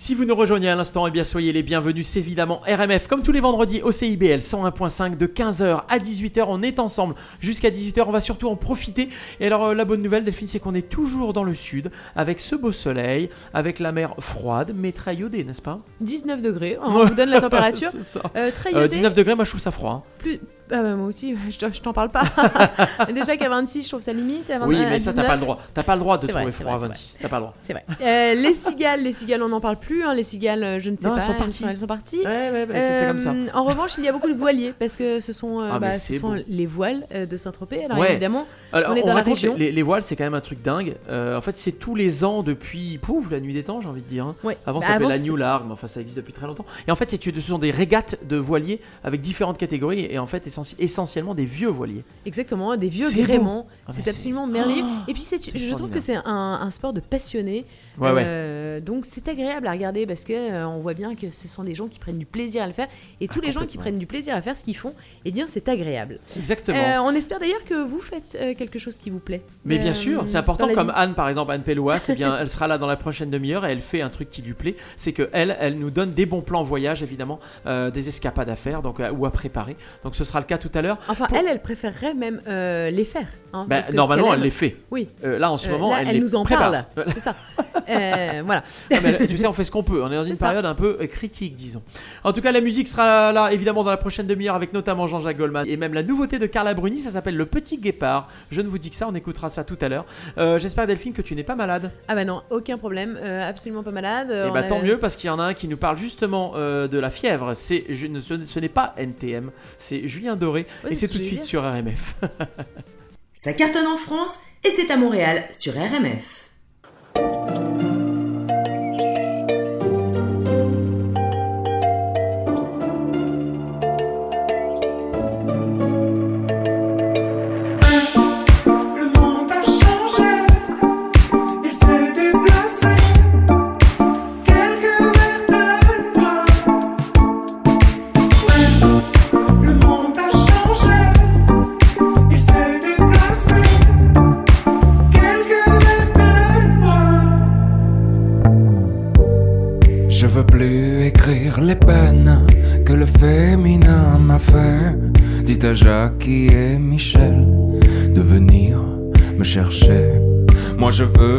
Si vous nous rejoignez à l'instant, eh bien soyez les bienvenus, c'est évidemment RMF, comme tous les vendredis au CIBL 101.5 de 15h à 18h, on est ensemble jusqu'à 18h, on va surtout en profiter. Et alors euh, la bonne nouvelle Delphine, c'est qu'on est toujours dans le sud, avec ce beau soleil, avec la mer froide, mais très iodée, n'est-ce pas? 19 degrés, on vous donne la température. C'est ça. Euh, très Euh. 19 degrés, moi je trouve ça froid. hein. Plus... Ah bah, moi aussi, je, te- je t'en parle pas. Déjà qu'à 26, je trouve ça limite. À 20 Oui, à mais ça, t'as 19, pas le droit. T'as pas le droit de vrai, trouver c'est froid à vrai, c'est 26, t'as pas le droit. C'est vrai. Euh, les cigales, les cigales, on n'en parle plus. hein. Les cigales, euh, je ne sais Non, pas. elles sont parties. Elles sont, parties. Ouais, ouais, ouais, c'est c'est comme ça. Euh, En revanche, il y a beaucoup de voiliers parce que ce sont, euh, Ah, bah, ce sont les voiles de Saint-Tropez. Alors Ouais. évidemment, Alors, on est dans la région. Les, les voiles, c'est quand même un truc dingue. En fait, c'est tous les ans depuis pouf, la nuit des temps, j'ai envie de dire. hein. Avant, Bah, ça s'appelait la New Larg, mais enfin, ça existe depuis très longtemps. Et en fait, ce sont des régates de voiliers avec différentes catégories et en fait, essentiellement des vieux voiliers. Exactement, des vieux gréments. Ah, c'est absolument merveilleux. Oh, Et puis, je trouve que c'est un, un sport de passionnés. Ouais, ouais. Euh, donc, c'est agréable à regarder parce que euh, on voit bien que ce sont des gens qui prennent du plaisir à le faire. Et tous Ah, les gens qui prennent du plaisir à faire ce qu'ils font, eh bien, c'est agréable. Exactement. Euh, on espère d'ailleurs que vous faites quelque chose qui vous plaît. Mais bien sûr, c'est important. Comme vie. Anne, par exemple, Anne Pellouas, eh bien, elle sera là dans la prochaine demi-heure et elle fait un truc qui lui plaît. C'est que elle, elle nous donne des bons plans voyage, évidemment, des escapades à faire, donc ou à préparer. Donc ce sera le cas tout à l'heure. Enfin, Pour- elle, elle préférerait même les faire. hein, Bah, parce que ce normalement, elle les fait. Oui. Là, en ce moment, là, elle, elle les nous en prépare. parle. C'est ça. Euh, voilà. Mais tu sais, on fait ce qu'on peut. On est dans une ça. période un peu euh, critique, disons. En tout cas, la musique sera là, évidemment, dans la prochaine demi-heure avec notamment Jean-Jacques Goldman et même la nouveauté de Carla Bruni. Ça s'appelle Le Petit Guépard. Je ne vous dis que ça, on écoutera ça tout à l'heure. Euh, J'espère, Delphine, que tu n'es pas malade. Ah bah non, aucun problème, euh, absolument pas malade. Et On bah a- tant mieux parce qu'il y en a un qui nous parle justement euh, de la fièvre. C'est je ne- ce, ce n'est pas NTM, c'est Julien Doré Ouais, et c'est c'est ce tout de suite sur RMF. Ça cartonne en France et c'est à Montréal sur RMF.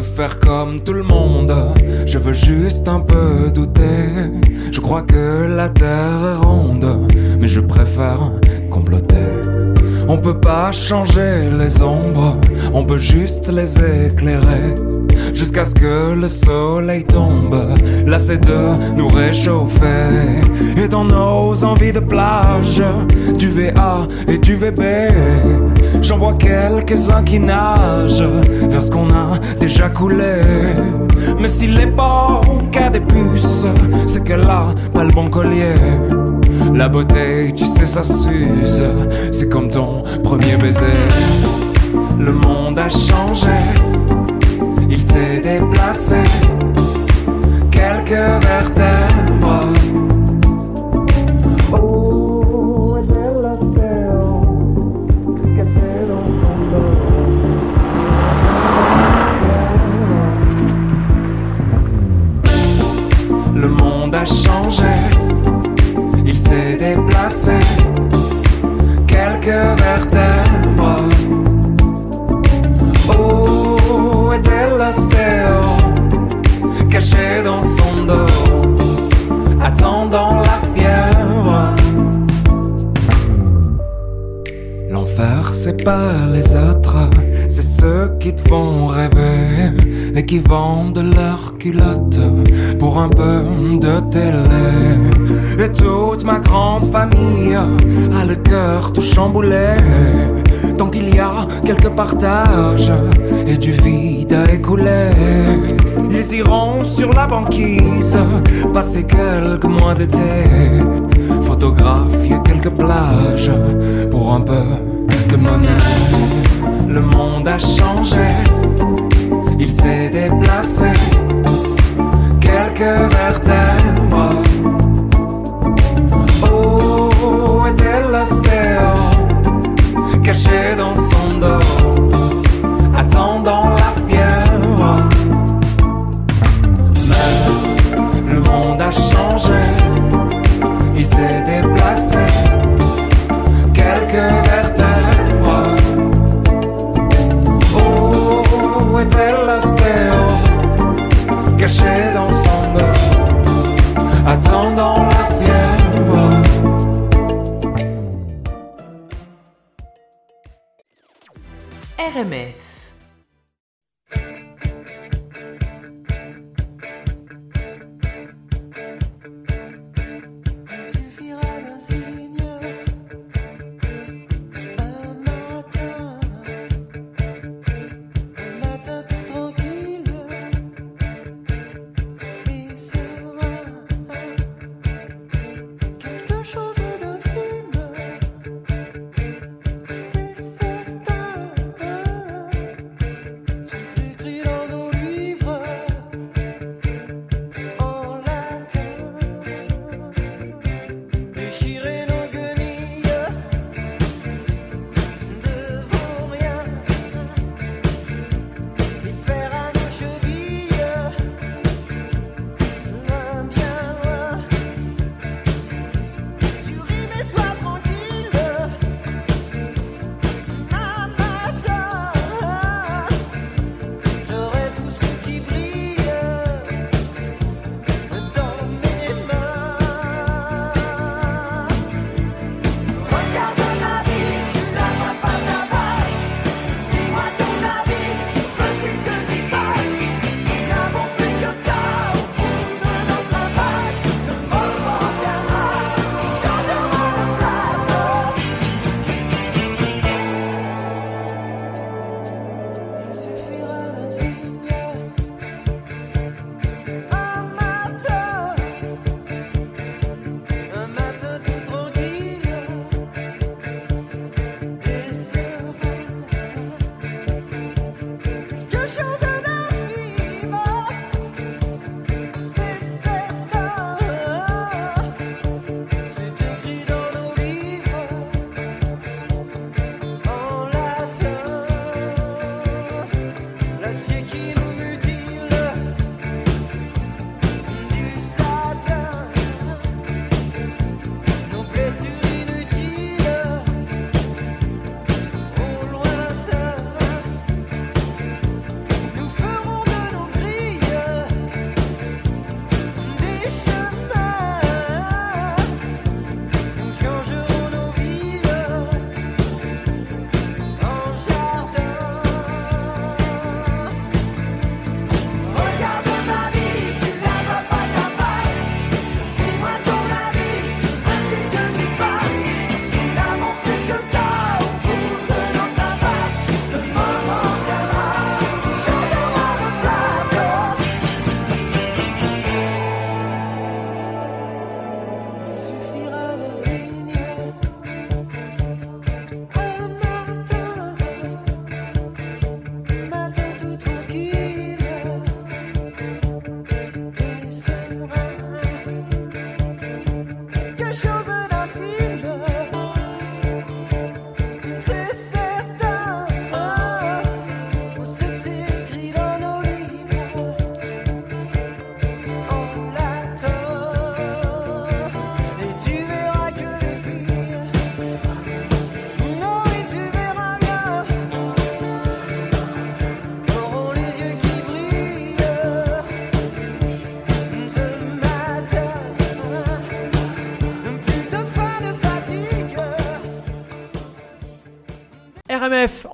Faire comme tout le monde, je veux juste un peu douter. Je crois que peut pas changer les ombres, on peut juste les éclairer. Jusqu'à ce que le soleil tombe, lassé de nous réchauffer. Et dans nos envies de plage, du VA et du VB, j'en vois quelques-uns qui nagent vers ce qu'on a déjà coulé. Mais si l'époque a des puces, c'est qu'elle a pas le bon collier. La beauté, tu sais, ça s'use. C'est comme ton premier baiser. Le monde a changé. Il s'est déplacé. Quelques vertèbres. Tant qu'il y a quelques partages et du vide à écouler, ils iront sur la banquise passer quelques mois d'été photographier quelques plages pour un peu de monnaie. Le monde a changé, il s'est déplacé. Quelques vertèbres. Caché dans son dos,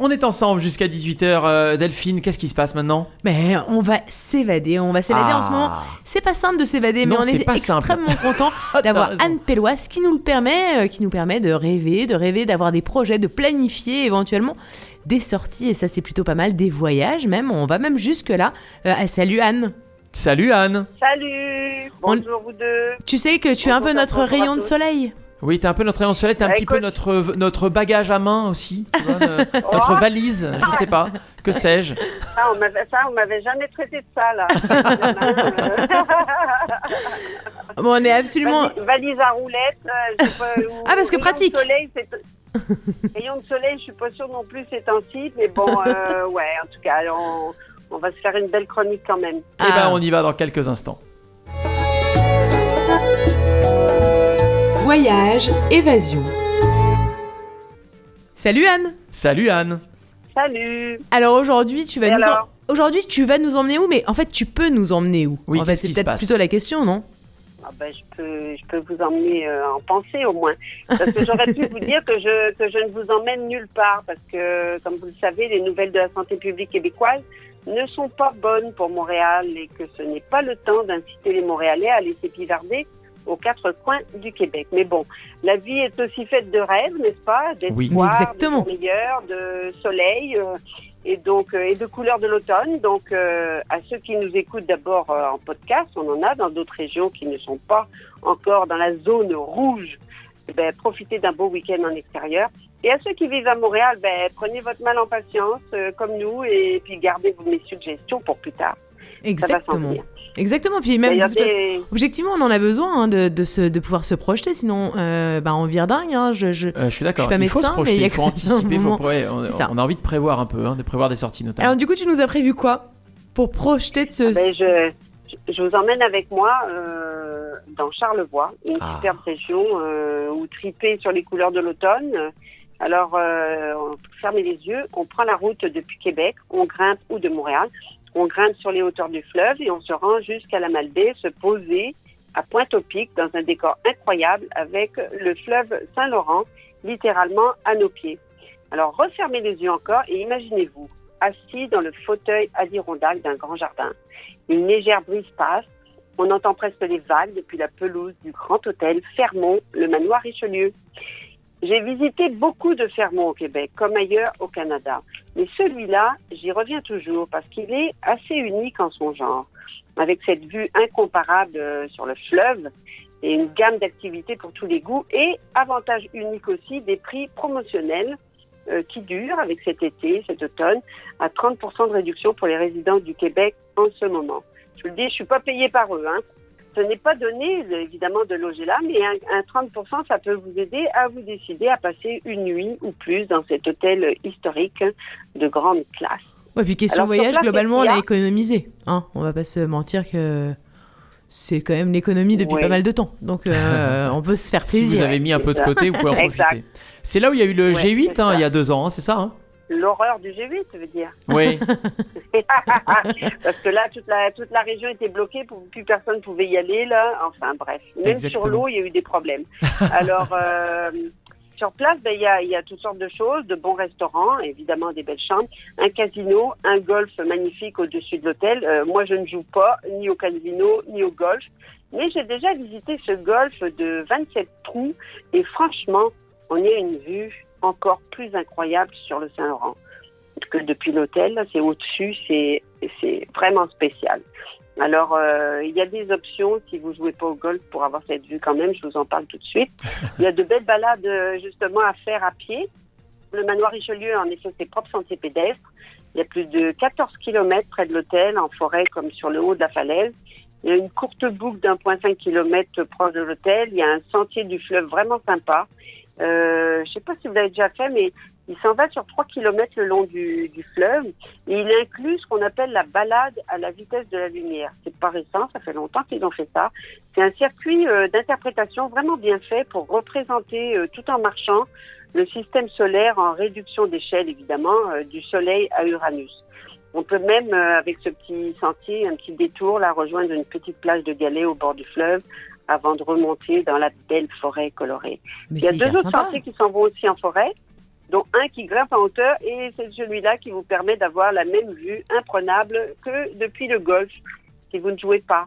on est ensemble jusqu'à 18h. Delphine, qu'est-ce qui se passe maintenant? Mais on va s'évader, on va s'évader Ah. en ce moment. C'est pas simple de s'évader, mais on est extrêmement content T'as d'avoir. Anne Pelloise qui nous le permet, euh, qui nous permet de rêver, de rêver, d'avoir des projets, de planifier éventuellement des sorties et ça c'est plutôt pas mal, des voyages même. On va même jusque là. salut Anne. Salut Anne Salut On- Bonjour vous deux Tu sais que tu es un peu notre rayon de tous. soleil. Oui, t'es un peu notre rayon de soleil, t'es un Bah, petit peu notre, notre bagage à main aussi. tu vois, euh, notre Oh. valise, je sais pas. Que sais-je Ça, on m'avait, ça, on m'avait jamais traité de ça, là. Bon, on est absolument... Valise, valise à roulettes. euh, je sais pas, ou- Ah, parce que pratique. Soleil, c'est... rayon de soleil, je suis pas sûre non plus ces temps-ci, mais bon, euh, ouais, en tout cas, on, on va se faire une belle chronique quand même. Eh ben, Ah. on y va dans quelques instants. Voyage, évasion. Salut Anne Salut Anne Salut Alors aujourd'hui, tu vas Et nous, en- aujourd'hui, tu vas nous emmener où? Mais en fait, tu peux nous emmener où? Oui, En fait, qu'est-ce c'est qui se peut-être passe? plutôt la question, non? Ah ben, je peux, je peux vous emmener euh, en pensée au moins. Parce que j'aurais pu vous dire que je, que je ne vous emmène nulle part. Parce que, comme vous le savez, les nouvelles de la santé publique québécoise ne sont pas bonnes pour Montréal et que ce n'est pas le temps d'inciter les Montréalais à aller s'épivarder aux quatre coins du Québec. Mais bon, la vie est aussi faite de rêves, n'est-ce pas? D'espoir, Oui. Exactement. de meilleur, de soleil euh, et donc euh, et de couleurs de l'automne. Donc euh, à ceux qui nous écoutent d'abord euh, en podcast, on en a dans d'autres régions qui ne sont pas encore dans la zone rouge. Eh ben, profitez d'un beau week-end en extérieur. Et à ceux qui vivent à Montréal, ben, prenez votre mal en patience, euh, comme nous, et puis gardez vos mes suggestions pour plus tard. Ça va Exactement. Exactement. Puis même, de façon, objectivement, on en a besoin hein, de, de, se, de pouvoir se projeter, sinon, euh, bah, on vire dingue. Hein, je, je... Euh, je suis d'accord. Je suis pas il faut se médecin, mais projeter, il y a il faut quand même anticiper. faut- ouais, on, C'est ça. on a envie de prévoir un peu, hein, de prévoir des sorties notamment. Alors, du coup, tu nous as prévu quoi Pour projeter de ce. Ben, je, je- je vous emmène avec moi euh, dans Charlevoix, une Ah. superbe région euh, où triper sur les couleurs de l'automne. Alors, euh, on ferme les yeux, on prend la route depuis Québec, on grimpe ou de Montréal, on grimpe sur les hauteurs du fleuve et on se rend jusqu'à la Malbaie, se poser à Pointe-au-Pic dans un décor incroyable avec le fleuve Saint-Laurent littéralement à nos pieds. Alors, refermez les yeux encore et imaginez-vous assis dans le fauteuil adirondaque d'un grand jardin. Une légère brise passe. On entend presque les vagues depuis la pelouse du grand hôtel Fermont, le manoir Richelieu. J'ai visité beaucoup de Fermont au Québec, comme ailleurs au Canada. Mais celui-là, j'y reviens toujours parce qu'il est assez unique en son genre. Avec cette vue incomparable euh, sur le fleuve et une gamme d'activités pour tous les goûts et avantage unique aussi des prix promotionnels euh, qui durent avec cet été, cet automne, à 30% de réduction pour les résidents du Québec en ce moment. Je vous le dis, je suis pas payée par eux. Hein. Ce n'est pas donné, évidemment, de loger là, mais un, un 30%, ça peut vous aider à vous décider à passer une nuit ou plus dans cet hôtel historique de grande classe. Ouais, puis question Alors, voyage, place, globalement, on a économisé. Hein on va pas se mentir que c'est quand même l'économie depuis Ouais. pas mal de temps. Donc, euh, on peut se faire Si plaisir. vous avez mis un peu de côté, vous pouvez en profiter. C'est là où il y a eu le Ouais, G8 c'est hein, il y a deux ans, hein, c'est ça hein? L'horreur du G8, je veux dire. Oui. Parce que là, toute la, toute la région était bloquée, plus personne pouvait y aller, là. Enfin, bref. Même Exactement. sur l'eau, il y a eu des problèmes. Alors, euh, sur place, ben, il y, a, y a toutes sortes de choses, de bons restaurants, évidemment des belles chambres, un casino, un golf magnifique au-dessus de l'hôtel. Euh, moi, je ne joue pas ni au casino, ni au golf. Mais j'ai déjà visité ce golf de 27 trous et franchement, on y a une vue encore plus incroyable sur le Saint-Laurent que depuis l'hôtel. C'est au-dessus, c'est vraiment spécial. Alors, euh, il y a des options si vous jouez pas au golf pour avoir cette vue quand même. Je vous en parle tout de suite. Il y a de belles balades euh, justement à faire à pied. Le manoir Richelieu, en effet, ses propres sentiers pédestres. Il y a plus de 14 kilomètres près de l'hôtel, en forêt comme sur le haut de la falaise. Il y a une courte boucle d'un point cinq kilomètres proche de l'hôtel. Il y a un sentier du fleuve vraiment sympa. Euh, je sais pas si vous l'avez déjà fait, mais il s'en va sur 3 kilomètres le long du, fleuve et il inclut ce qu'on appelle la balade à la vitesse de la lumière. C'est pas récent, ça fait longtemps qu'ils ont fait ça. C'est un circuit euh, d'interprétation vraiment bien fait pour représenter euh, tout en marchant le système solaire en réduction d'échelle évidemment du Soleil à Uranus. On peut même, avec ce petit sentier, un petit détour, là, rejoindre une petite plage de galets au bord du fleuve avant de remonter dans la belle forêt colorée. Mais Il y a deux autres sentiers qui s'en vont aussi en forêt, dont un qui grimpe en hauteur et c'est celui-là qui vous permet d'avoir la même vue imprenable que depuis le golf si vous ne jouez pas.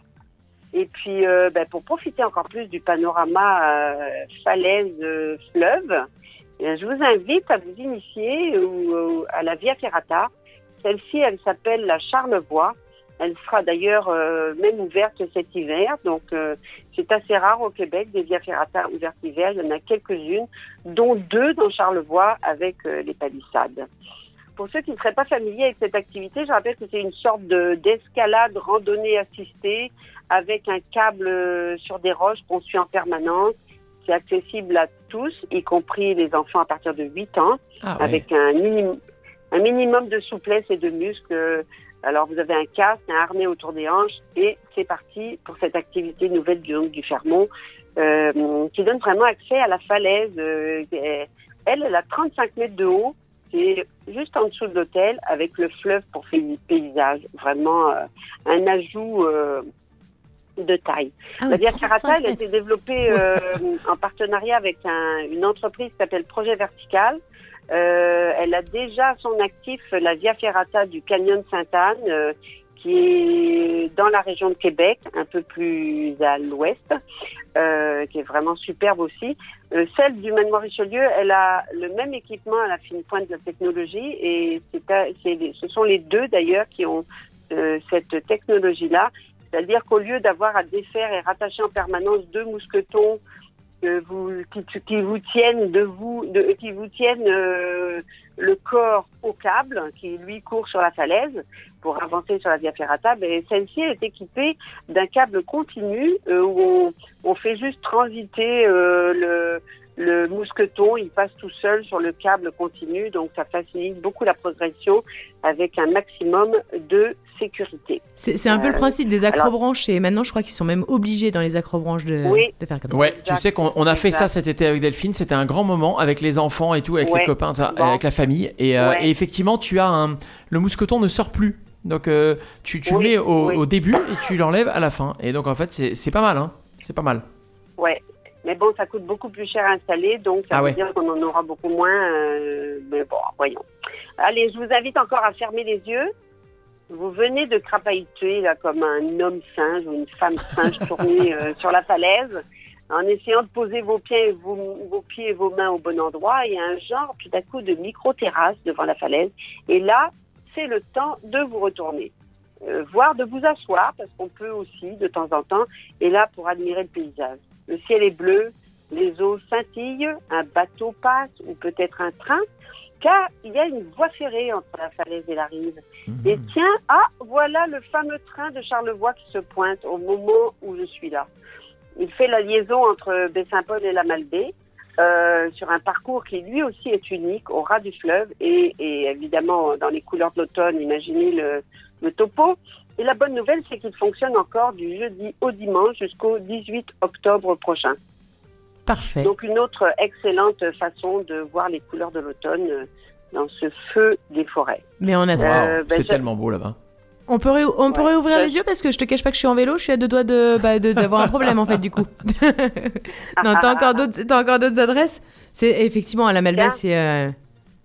Et puis, euh, ben, pour profiter encore plus du panorama euh, falaise-fleuve, eh je vous invite à vous initier à la Via Ferrata. Celle-ci, elle s'appelle la Charlevoix. Elle sera d'ailleurs euh, même ouverte cet hiver. Donc, euh, c'est assez rare au Québec des Via Ferrata ouvertes l'hiver. Il y en a quelques-unes, dont deux dans Charlevoix avec euh, les palissades. Pour ceux qui ne seraient pas familiers avec cette activité, je rappelle que c'est une sorte de- d'escalade randonnée assistée avec un câble sur des roches qu'on suit en permanence. C'est accessible à tous, y compris les enfants à partir de 8 ans Ah avec un, minim- un minimum de souplesse et de muscles. Alors, vous avez un casque, un harnais autour des hanches et c'est parti pour cette activité nouvelle du, du Fermont euh, qui donne vraiment accès à la falaise. Euh, elle, elle a 35 mètres de haut C'est juste en dessous de l'hôtel avec le fleuve pour faire du paysage. Vraiment euh, un ajout de taille. Ah La Via 35 Ferrata, elle a été développée en partenariat avec un- une entreprise qui s'appelle Projet Vertical. Euh, elle a déjà son actif la Via Ferrata du Canyon Sainte-Anne, euh, qui est dans la région de Québec, un peu plus à l'ouest, euh, qui est vraiment superbe aussi. Celle du manoir Richelieu, elle a le même équipement à la fine pointe de la technologie et ce sont les deux d'ailleurs qui ont cette technologie-là. C'est-à-dire qu'au lieu d'avoir à défaire et rattacher en permanence deux mousquetons vous, qui, qui vous tiennent de vous, de, qui vous tiennent euh, le corps au câble, qui lui court sur la falaise pour avancer sur la Via Ferrata, ben, celle-ci elle est équipée d'un câble continu euh, où on, on fait juste transiter euh, le, le mousqueton, il passe tout seul sur le câble continu, donc ça facilite beaucoup la progression avec un maximum de sécurité. C'est un peu le Euh, principe des alors- acrobranches et maintenant je crois qu'ils sont même obligés dans les acrobranches de, Oui. de faire comme ça. Ouais, Exact. tu sais qu'on on a fait Exact. ça cet été avec Delphine, c'était un grand moment avec les enfants et tout, avec Ouais. les copains, Bon. avec la famille. Et, euh, Ouais. et effectivement, tu as un. Le mousqueton ne sort plus. Donc euh, tu, tu Oui, le mets au, oui. au début et tu l'enlèves à la fin. Et donc en fait, c'est c'est pas mal, hein. C'est pas mal. Ouais. Mais bon, ça coûte beaucoup plus cher à installer, donc ça Ah veut ouais. dire qu'on en aura beaucoup moins. euh, mais bon, voyons. Allez, je vous invite encore à fermer les yeux. Vous venez de crapahuter là comme un homme singe ou une femme singe tournée euh, sur la falaise, en essayant de poser vos pieds, et vos, vos pieds et vos mains au bon endroit. Il y a un genre tout à coup de micro-terrasse devant la falaise. Et là, c'est le temps de vous retourner. Euh, voire de vous asseoir, parce qu'on peut aussi, de temps en temps, et là pour admirer le paysage. Le ciel est bleu, les eaux scintillent, un bateau passe ou peut-être un train, car il y a une voie ferrée entre la falaise et la rive. Et tiens, ah, voilà le fameux train de Charlevoix qui se pointe au moment où je suis là. Il fait la liaison entre Baie-Saint-Paul et la Malbaie. euh, sur un parcours qui lui aussi est unique au ras du fleuve et, et évidemment dans les couleurs de l'automne, imaginez le, le topo. Et la bonne nouvelle, c'est qu'il fonctionne encore du jeudi au dimanche jusqu'au 18 octobre prochain. Parfait. Donc une autre excellente façon de voir les couleurs de l'automne euh, dans ce feu des forêts. Mais on a Waouh, Euh, ben, c'est je- tellement beau là-bas. On peut, ré- on réouvrir ça- les yeux parce que je te cache pas que je suis en vélo, je suis à deux doigts de bah, de- d'avoir un problème en fait du coup. non, t'as encore d'autres, t'as encore d'autres adresses? C'est effectivement à la Malbaie, c'est euh,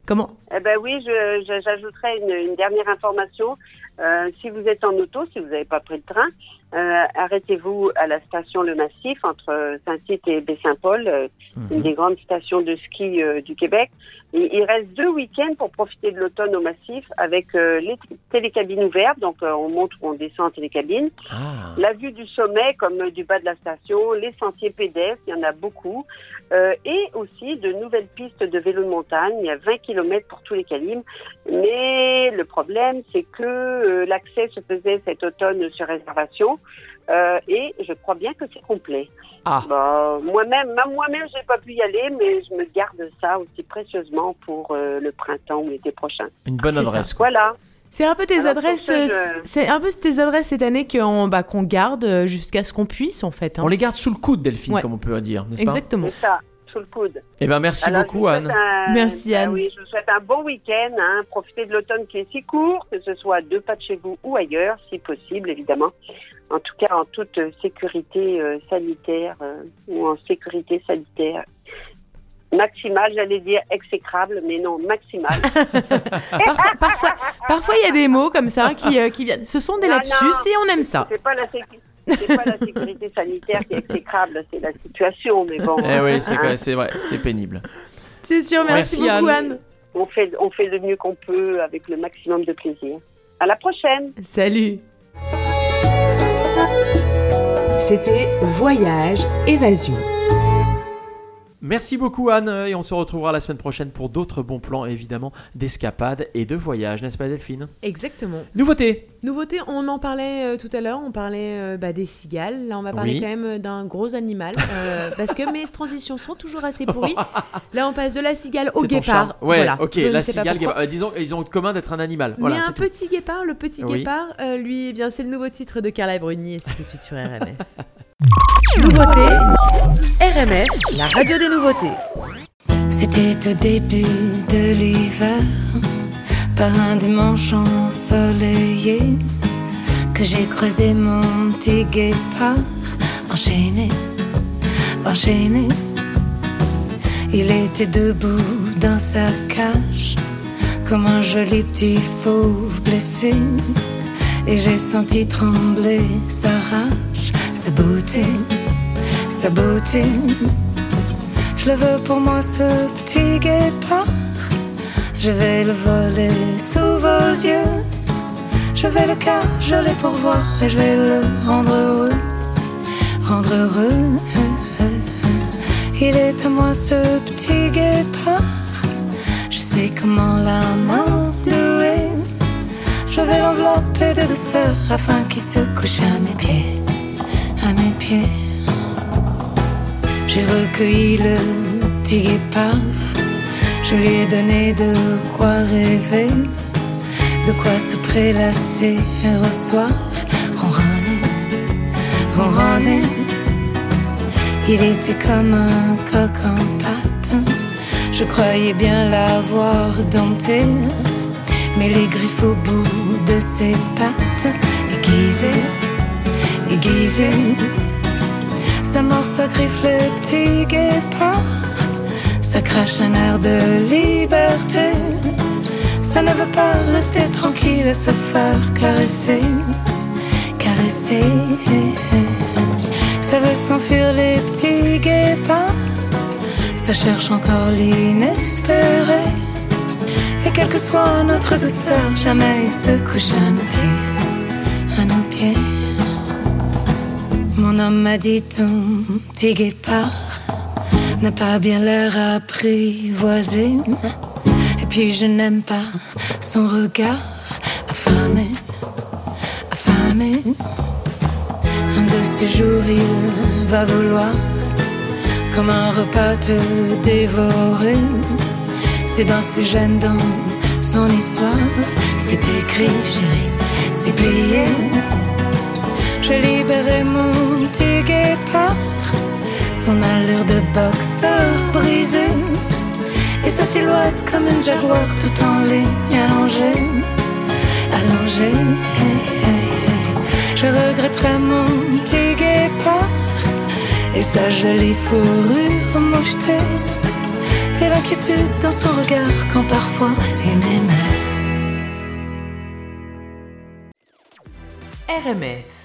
comment? Eh ben oui, je- je- j'ajouterai une, une dernière information. Euh, si vous êtes en auto, si vous n'avez pas pris le train, euh, arrêtez-vous à la station Le Massif entre Saint-Tite et Baie-Saint-Paul, euh, une des grandes stations de ski euh, du Québec. Et il reste deux week-ends pour profiter de l'automne au Massif avec les télécabines ouvertes, donc on monte ou on descend en télécabine. Ah. La vue du sommet, comme du bas de la station, les sentiers pédestres, il y en a beaucoup, euh, et aussi de nouvelles pistes de vélo de montagne. Il y a 20 km pour tous les calibres. Mais le problème, c'est que euh, l'accès se faisait cet automne sur réservation, euh, et je crois bien que c'est complet. Ah. Bah, moi-même, même moi-même, j'ai pas pu y aller, mais je me garde ça aussi précieusement pour euh, le printemps ou l'été prochain. Une bonne adresse. Voilà. C'est un peu tes Alors, adresses, euh, je- c'est un peu tes adresses cette année qu'on bah, qu'on garde euh, jusqu'à ce qu'on puisse en fait. hein. On les garde sous le coude, Delphine, Ouais. comme on peut dire, n'est-ce pas? Exactement. C'est ça, sous le coude. Eh ben merci Alors, beaucoup, Anne. un- Merci, ben Anne. oui, je vous souhaite un bon week-end. Hein. Profitez de l'automne qui est si court, que ce soit à deux pas de chez vous ou ailleurs, si possible, évidemment. En tout cas, en toute euh, sécurité euh, sanitaire euh, ou en sécurité sanitaire maximale, j'allais dire exécrable, mais non, maximale. Parfois, parfois, parfois, il y a des mots comme ça qui, euh, qui viennent. Ce sont des Non, lapsus non. et on aime ça. C'est pas la sécu- c'est pas la sécurité sanitaire qui est exécrable, c'est la situation, mais bon. Eh oui, c'est hein, vrai, c'est pénible. C'est sûr, merci, Merci, beaucoup Anne. Anne. on fait, on fait le mieux qu'on peut avec le maximum de plaisir. À la prochaine. Salut. C'était Voyage Évasion. Merci beaucoup Anne et on se retrouvera la semaine prochaine pour d'autres bons plans évidemment d'escapade et de voyage, n'est-ce pas Delphine? Exactement. Nouveauté Nouveauté, on en parlait euh, tout à l'heure, on parlait euh, bah, des cigales. Là, on va parler Oui. quand même d'un gros animal. euh, parce que mes transitions sont toujours assez pourries. Là, on passe de la cigale au guépard. Ouais, Voilà. ok, Je la cigale, guépard. Disons, ils ont en commun d'être un animal. Voilà, Mais un tout. petit guépard, le petit Oui. guépard, lui, eh bien, c'est le nouveau titre de Carla Bruni et c'est tout de suite sur RMF. Nouveauté, RMF, la radio des nouveautés. C'était au début de l'hiver, par un dimanche ensoleillé, que j'ai croisé mon petit guépard, enchaîné, enchaîné. Il était debout dans sa cage, comme un joli petit fauve blessé. Et j'ai senti trembler sa rage, sa beauté, sa beauté. Je le veux pour moi ce petit guépard. Je vais le voler sous vos yeux. Je vais le cajoler pour voir et je vais le rendre heureux, rendre heureux. Il est à moi ce petit guépard. Je sais comment la m'endouer. Je vais l'envelopper de douceur afin qu'il se couche à mes pieds, à mes pieds. J'ai recueilli le petit guépard. Je lui ai donné de quoi rêver, de quoi se prélasser au soir, ronronner, ronronner. Il était comme un coq en pâte. Je croyais bien l'avoir dompté, mais les griffes au bout de ses pattes, aiguisées, aiguisées. Sa mort, ça griffe le petit guépard. Ça crache un air de liberté. Ça ne veut pas rester tranquille et se faire caresser, caresser. Ça veut s'enfuir les petits guépards. Ça cherche encore l'inespéré. Et quelle que soit notre douceur, jamais il se couche à nos pieds, à nos pieds. Mon homme m'a dit ton petit guépard n'a pas bien l'air apprivoisé. Et puis je n'aime pas son regard affamé, affamé. Un de ces jours il va vouloir comme un repas te dévorer. C'est dans ses gènes, dans son histoire, c'est écrit, chérie, c'est plié. J'ai libéré mon petit guépard, son allure de boxeur brisé, et sa silhouette comme une jaguar tout en ligne allongée, allongée. Je regretterai mon petit guépard et sa jolie fourrure mouchetée, et l'inquiétude dans son regard quand parfois il m'aimait. RMF.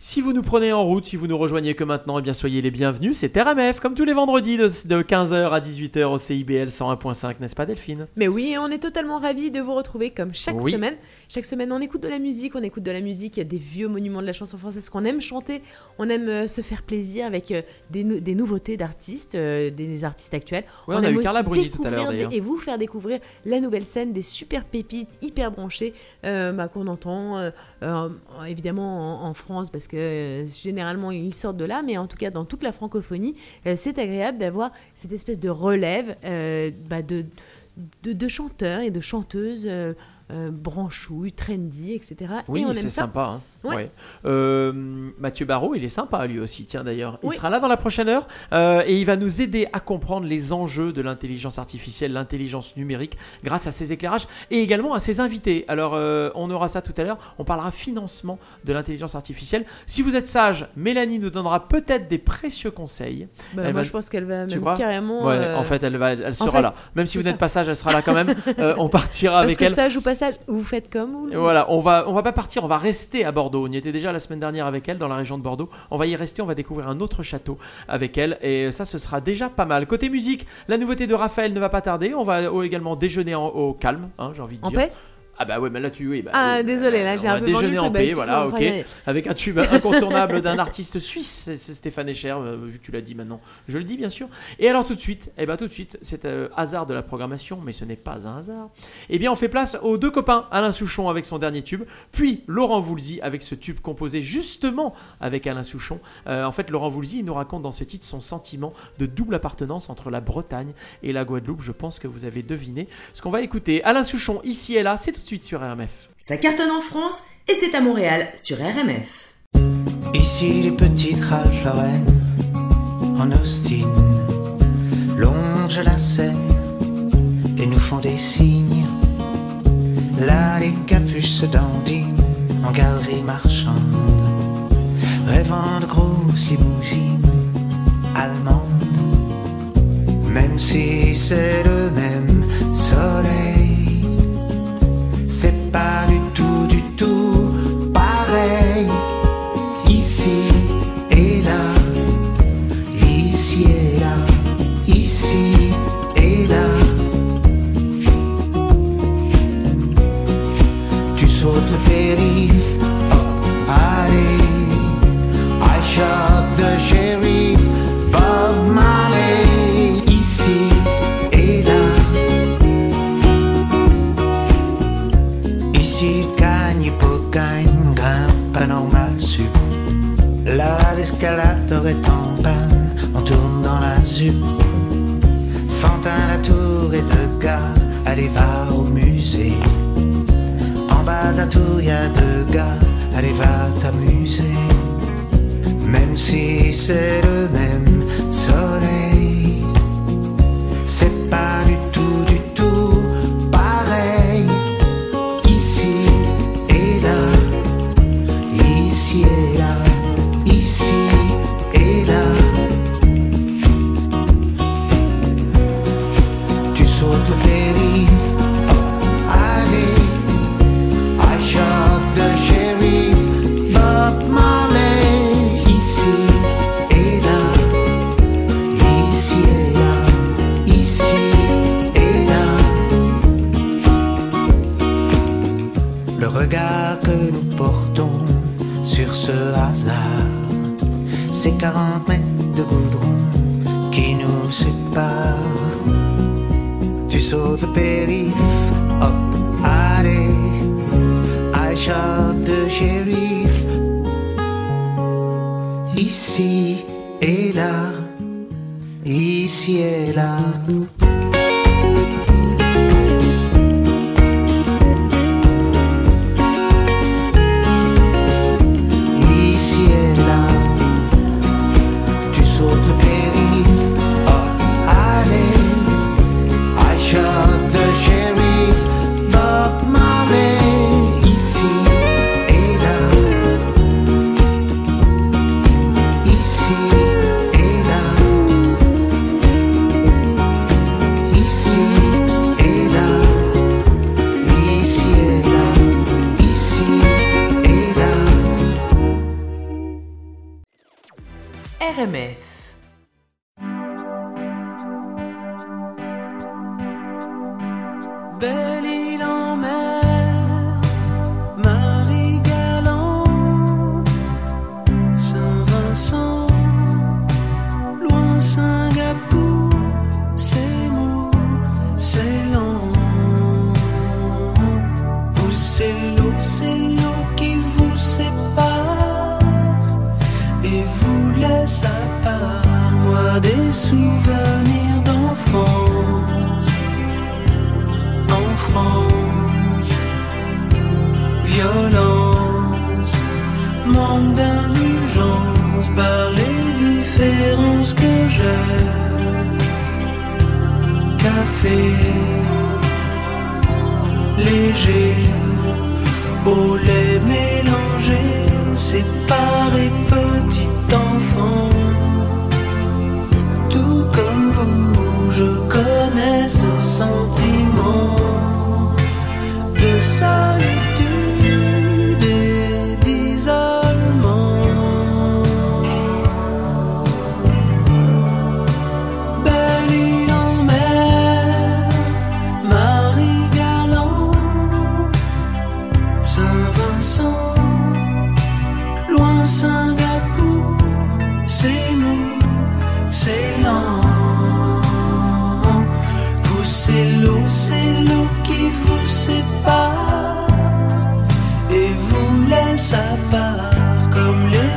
Si vous nous prenez en route, si vous nous rejoignez que maintenant, eh bien soyez les bienvenus. C'est RMF, comme tous les vendredis de, 15h à 18h au CIBL 101.5, n'est-ce pas Delphine? Mais oui, on est totalement ravis de vous retrouver comme chaque Oui. semaine. Chaque semaine, on écoute de la musique, on écoute de la musique, des vieux monuments de la chanson française qu'on aime chanter, on aime euh, se faire plaisir avec euh, des, nou- des nouveautés d'artistes, euh, des, artistes actuels. Ouais, on a aime eu Carla Bruni tout à l'heure, d'ailleurs. Et vous faire découvrir la nouvelle scène, des super pépites hyper branchées euh, bah, qu'on entend euh, euh, évidemment en, France parce que euh, généralement ils sortent de là, mais en tout cas dans toute la francophonie, euh, c'est agréable d'avoir cette espèce de relève bah, de chanteurs et de chanteuses euh, branchouilles, trendy, etc. Oui, et on c'est sympa. hein. Ouais. Ouais. Euh, Mathieu Barraud, il est sympa lui aussi, tiens d'ailleurs. Il Oui. sera là dans la prochaine heure euh, et il va nous aider à comprendre les enjeux de l'intelligence artificielle, l'intelligence numérique, grâce à ses éclairages et également à ses invités. Alors, euh, on aura ça tout à l'heure. On parlera financement de l'intelligence artificielle. Si vous êtes sage, Mélanie nous donnera peut-être des précieux conseils. Bah, moi va- je pense qu'elle va même carrément. Ouais, en fait, elle, va, elle sera fait, là. Même si vous n'êtes pas sage, elle sera là quand même. On partira parce avec que elle. sage ou passage, vous faites comme vous. Voilà, on va, on va pas partir, on va rester à Bordeaux. On y était déjà la semaine dernière avec elle dans la région de Bordeaux. On va y rester, on va découvrir un autre château avec elle et ça, ce sera déjà pas mal. Côté musique, la nouveauté de Raphaël ne va pas tarder. On va également déjeuner en- au calme, hein, j'ai envie de En dire. paix Ah bah ouais, mais là tu oui. bah Ah oui, désolé, bah, là j'ai un peu vendu déjeuner le en. Bah, paix, voilà, ok. Avec un tube incontournable d'un artiste suisse, c'est Stéphane Echer, euh, vu que tu l'as dit maintenant. Je le dis bien sûr. Et alors tout de suite, eh ben tout de suite, c'est euh, hasard de la programmation, mais ce n'est pas un hasard. Eh bien, on fait place aux deux copains, Alain Souchon avec son dernier tube, puis Laurent Voulzy avec ce tube composé justement avec Alain Souchon. Euh, en fait, Laurent Voulzy il nous raconte dans ce titre son sentiment de double appartenance entre la Bretagne et la Guadeloupe. Je pense que vous avez deviné ce qu'on va écouter. Alain Souchon, ici et là, c'est tout suite sur RMF. Ça cartonne en France et c'est à Montréal sur RMF. Ici les petites Ralph Lauren en Austin, longent la Seine et nous font des signes. Là, les capuces dandinent en galerie marchande, rêvant de grosses limousines allemandes. Même si c'est le même soleil, c'est pas du tout, du tout pareil. Ici et là, ici et là, ici et là. Tu sautes le périph, hop, allez. I shot the sheriff, l'escalator est en panne, on tourne dans la zup. Fantin, la tour et deux gars, allez, va au musée. En bas de la tour, y a deux gars, allez, va t'amuser. Même si c'est le RMF.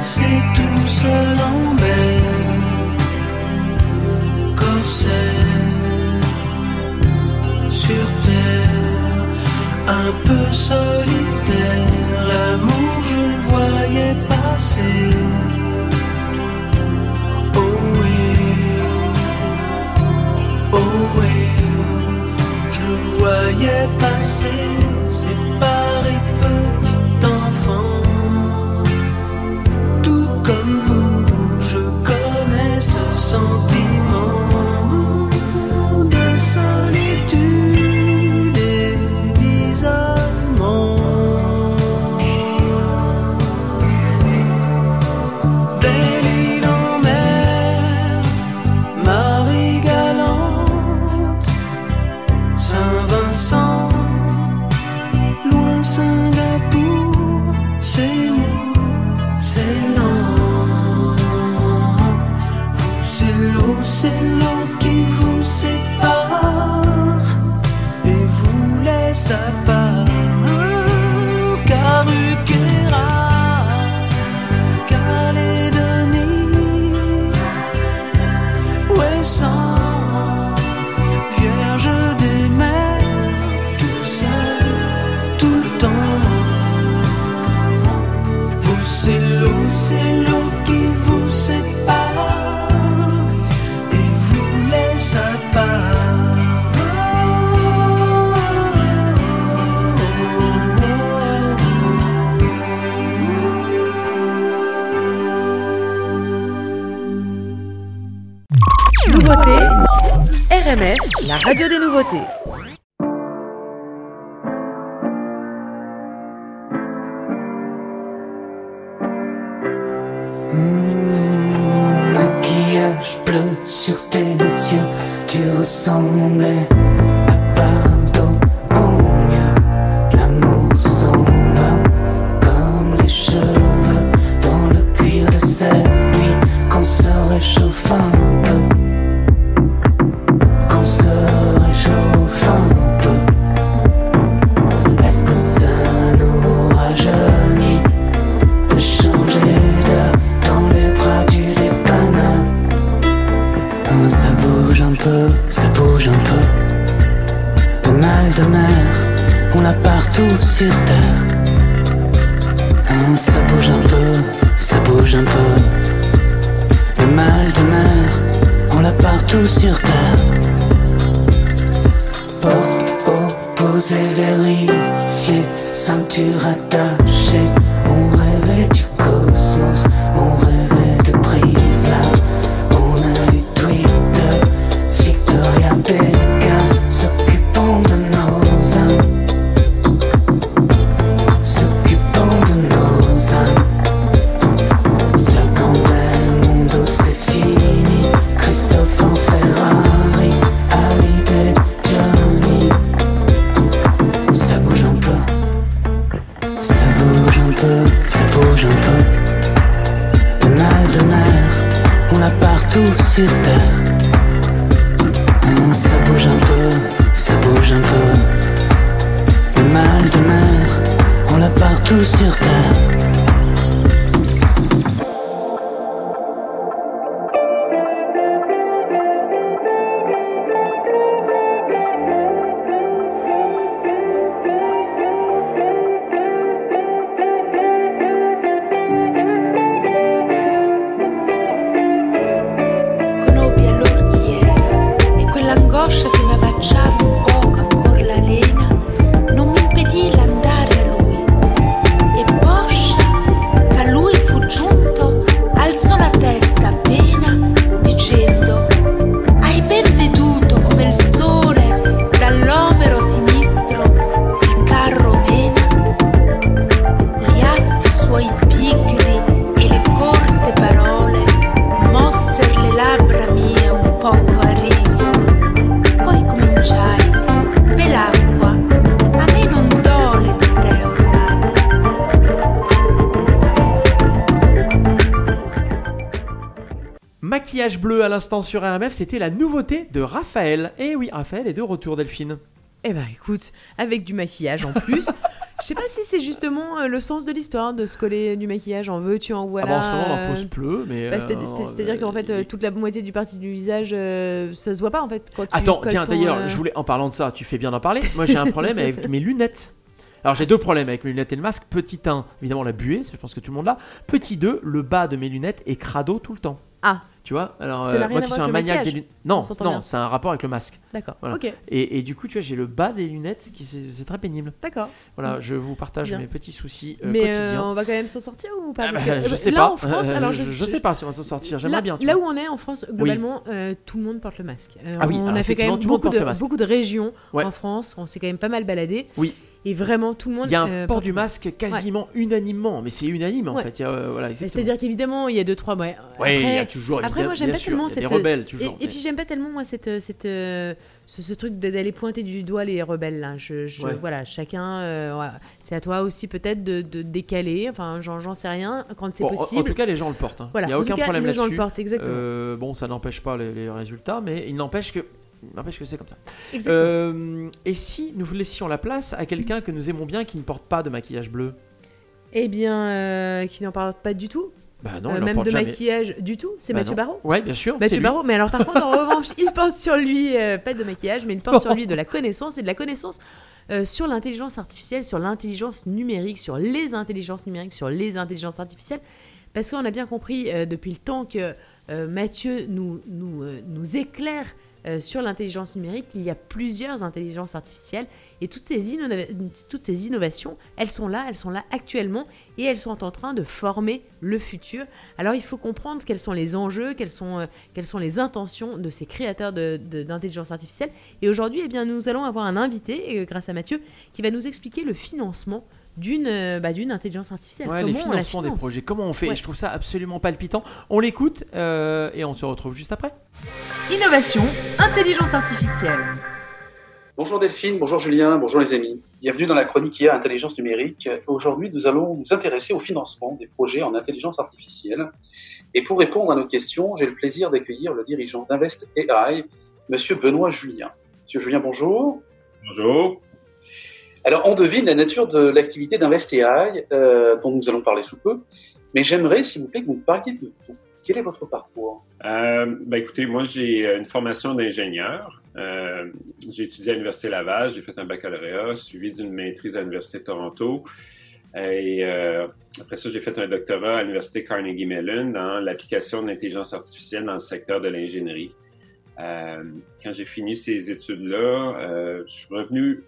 C'est tout seul en belle corset sur terre, un peu solitaire. L'amour, je le voyais passer. Oh oui, oh oui, je le voyais passer. Nouveauté, RMF, la radio des nouveautés. On l'a partout sur terre. Hein, Ça bouge un peu, ça bouge un peu. Le mal de mer, on l'a partout sur terre. L'instant sur RMF, c'était la nouveauté de Raphaël. Et oui, Raphaël est de retour, Delphine. Eh ben écoute, avec du maquillage en plus. Je sais pas si c'est justement euh, le sens de l'histoire de se coller du maquillage en veux-tu, en Ah voilà. bah, en ce moment, euh, la pause pleut, mais. bah, c'est- euh, C'est-à-dire qu'en fait, euh, toute la moitié du parti du visage, euh, ça se voit pas en fait. Quand Attends, tiens, d'ailleurs, euh, je voulais, en parlant de ça, tu fais bien d'en parler. Moi, j'ai un problème avec mes lunettes. Alors, j'ai deux problèmes avec mes lunettes et le masque. Petit 1, évidemment, la buée, je pense que tout le monde l'a. Petit 2, le bas de mes lunettes est crado tout le temps. Ah. Tu vois Alors, euh, moi qui suis un maniaque des lunettes. Non, non, c'est un rapport avec le masque. D'accord. Voilà. Ok. Et, et du coup, tu vois, j'ai le bas des lunettes qui c'est très pénible. D'accord. Voilà, je vous partage Bien. mes petits soucis euh, Mais euh, quotidiens. on va quand même s'en sortir ou pas Ah Parce bah, que, je euh, sais là pas. en France, Euh, alors je, je, je sais pas si on va s'en sortir. J'aimerais bien. là vois. où on est en France, globalement, euh, tout le monde porte le masque. Euh, Ah oui, on a fait quand effectivement, même tout le monde beaucoup porte de, le masque. beaucoup de régions en France. On s'est quand même pas mal baladé. Oui. Et vraiment, tout le monde. Il y a un euh, port du masque quasiment unanimement, mais c'est unanime en Ouais. fait. Euh, voilà. C'est-dire qu'évidemment, il y a deux, trois. Ouais, Ouais, il y a après- toujours, Après, moi, j'aime pas sûr, tellement cette. rebelles, toujours, Et, puis, j'aime pas tellement, moi, cette, cette, euh, ce, ce truc d'aller pointer du doigt les rebelles. Là. Je. Voilà, chacun. voilà. C'est à toi aussi, peut-être, de, de décaler. Enfin, j'en sais rien, quand c'est Bon, en- possible. En tout cas, les gens le portent. hein. Voilà, Il n'y a en aucun cas, problème les gens là-dessus. le portent, exactement. Bon, ça n'empêche pas les, les résultats, mais il n'empêche que. N'empêche que c'est comme ça. Euh, et si nous laissions la place à quelqu'un que nous aimons bien qui ne porte pas de maquillage bleu Eh bien, euh, qui n'en parle pas du tout. Bah non, Euh, il même porte de jamais. maquillage du tout. C'est Bah Mathieu non. Barraud. Ouais, bien sûr. Mathieu lui. Barraud. Mais alors, par contre, en revanche, il porte sur lui euh, pas de maquillage, mais il porte sur lui de la connaissance et de la connaissance euh, sur l'intelligence artificielle, sur l'intelligence numérique, sur les intelligences numériques, sur les intelligences artificielles. Parce qu'on a bien compris depuis le temps que Mathieu nous, nous, nous éclaire euh, sur l'intelligence numérique, il y a plusieurs intelligences artificielles et toutes ces, innovations, elles sont là, elles sont là actuellement et elles sont en train de former le futur. Alors il faut comprendre quels sont les enjeux, quelles sont, euh, quelles sont les intentions de ces créateurs de- de- d'intelligence artificielle. Et aujourd'hui, eh nous allons avoir un invité, euh, grâce à Mathieu, qui va nous expliquer le financement d'une euh, bah, d'une intelligence artificielle. Ouais, les Comment on la financements des finance. projets. Comment on fait Ouais. Je trouve ça absolument palpitant. On l'écoute euh, et on se retrouve juste après. Innovation, intelligence artificielle. Bonjour Delphine, bonjour Julien, bonjour les amis. Bienvenue dans la chronique IA Intelligence numérique. Aujourd'hui, nous allons nous intéresser au financement des projets en intelligence artificielle. Et pour répondre à nos questions, j'ai le plaisir d'accueillir le dirigeant d'Invest AI, Monsieur Benoît Julien. Monsieur Julien, bonjour. Bonjour. Alors, on devine la nature de l'activité d'Invest AI, euh, dont nous allons parler sous peu. Mais j'aimerais, s'il vous plaît, que vous parliez de vous. Quel est votre parcours? Euh, ben écoutez, moi j'ai euh, une formation d'ingénieur. Euh, j'ai étudié à l'Université Laval, j'ai fait un baccalauréat, suivi d'une maîtrise à l'Université de Toronto. Et après ça, j'ai fait un doctorat à l'Université Carnegie Mellon dans l'application de l'intelligence artificielle dans le secteur de l'ingénierie. Quand j'ai fini ces études-là, je suis revenu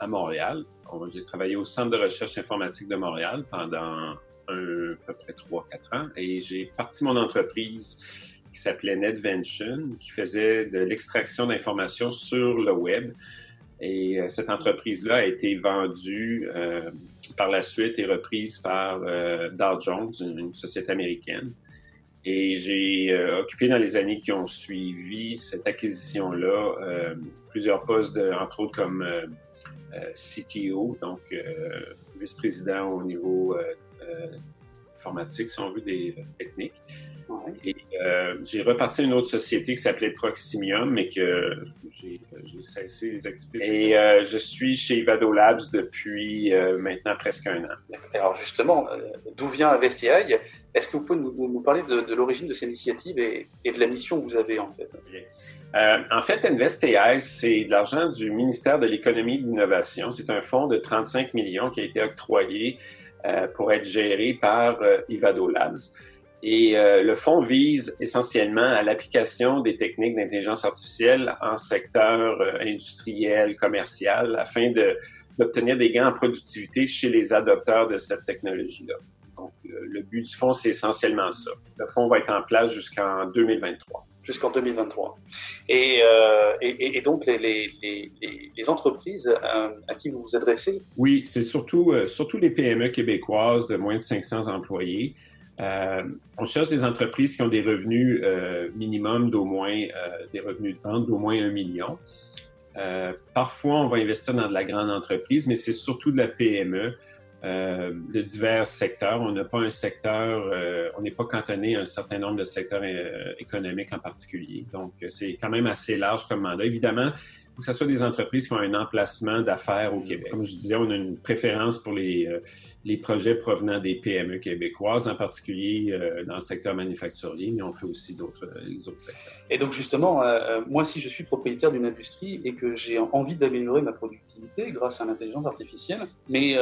à Montréal. On- J'ai travaillé au Centre de recherche informatique de Montréal pendant à peu près 3-4 ans et j'ai parti mon entreprise qui s'appelait NetVention, qui faisait de l'extraction d'informations sur le web. Et euh, cette entreprise-là a été vendue euh, par la suite et reprise par euh, Dow Jones, une, société américaine. Et j'ai euh, occupé dans les années qui ont suivi cette acquisition-là plusieurs postes, entre autres comme CTO, donc euh, vice-président au niveau euh, euh, informatique, si on veut, des euh, Et euh, j'ai reparti à une autre société qui s'appelait Proximium, mais que j'ai j'ai cessé les activités. Et euh, je suis chez Vado Labs depuis euh, maintenant presque un an. Alors justement, euh, d'où vient Invest AI Est-ce que vous pouvez nous, parler de, de l'origine de cette initiative et, et de la mission que vous avez en fait? Euh, en fait, InvestAI, c'est de l'argent du ministère de l'Économie et de l'Innovation. C'est un fonds de 35 millions qui a été octroyé euh, pour être géré par euh, Ivado Labs. Et euh, le fonds vise essentiellement à l'application des techniques d'intelligence artificielle en secteur euh, industriel, commercial, afin de- d'obtenir des gains en productivité chez les adopteurs de cette technologie-là. Donc, le, le but du fonds, c'est essentiellement ça. Le fonds va être en place jusqu'en 2023. Jusqu'en 2023. Et, euh, et, et- donc les, les, les, les- entreprises euh, à qui vous vous adressez? Oui, c'est surtout, euh, surtout les PME québécoises de moins de 500 employés. Euh, on cherche des entreprises qui ont des revenus euh, minimum d'au moins, euh, des revenus de vente d'au moins un million. Parfois, on va investir dans de la grande entreprise, mais c'est surtout de la PME de divers secteurs. On n'a pas un secteur, on n'est pas cantonné à un certain nombre de secteurs économiques en particulier. Donc, c'est quand même assez large comme mandat. Évidemment, il faut que ce soit des entreprises qui ont un emplacement d'affaires au Québec. Comme je disais, on a une préférence pour les, les projets provenant des PME québécoises, en particulier euh, dans le secteur manufacturier, mais on fait aussi d'autres euh, les autres secteurs. Et donc justement, euh, moi si je suis propriétaire d'une industrie et que j'ai envie d'améliorer ma productivité grâce à l'intelligence artificielle, mais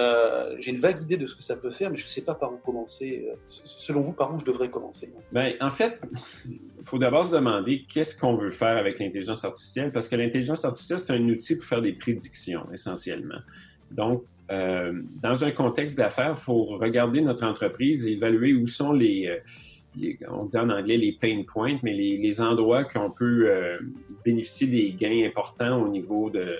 j'ai une vague idée de ce que ça peut faire, mais je ne sais pas par où commencer. Selon vous, par où je devrais commencer Ben, en fait, il faut d'abord se demander qu'est-ce qu'on veut faire avec l'intelligence artificielle, parce que l'intelligence artificielle, c'est un outil pour faire des prédictions, essentiellement. Donc, euh, dans un contexte d'affaires, il faut regarder notre entreprise et évaluer où sont les, euh, les- on dit en anglais les pain points, mais les, les endroits qu'on peut euh, bénéficier des gains importants au niveau de...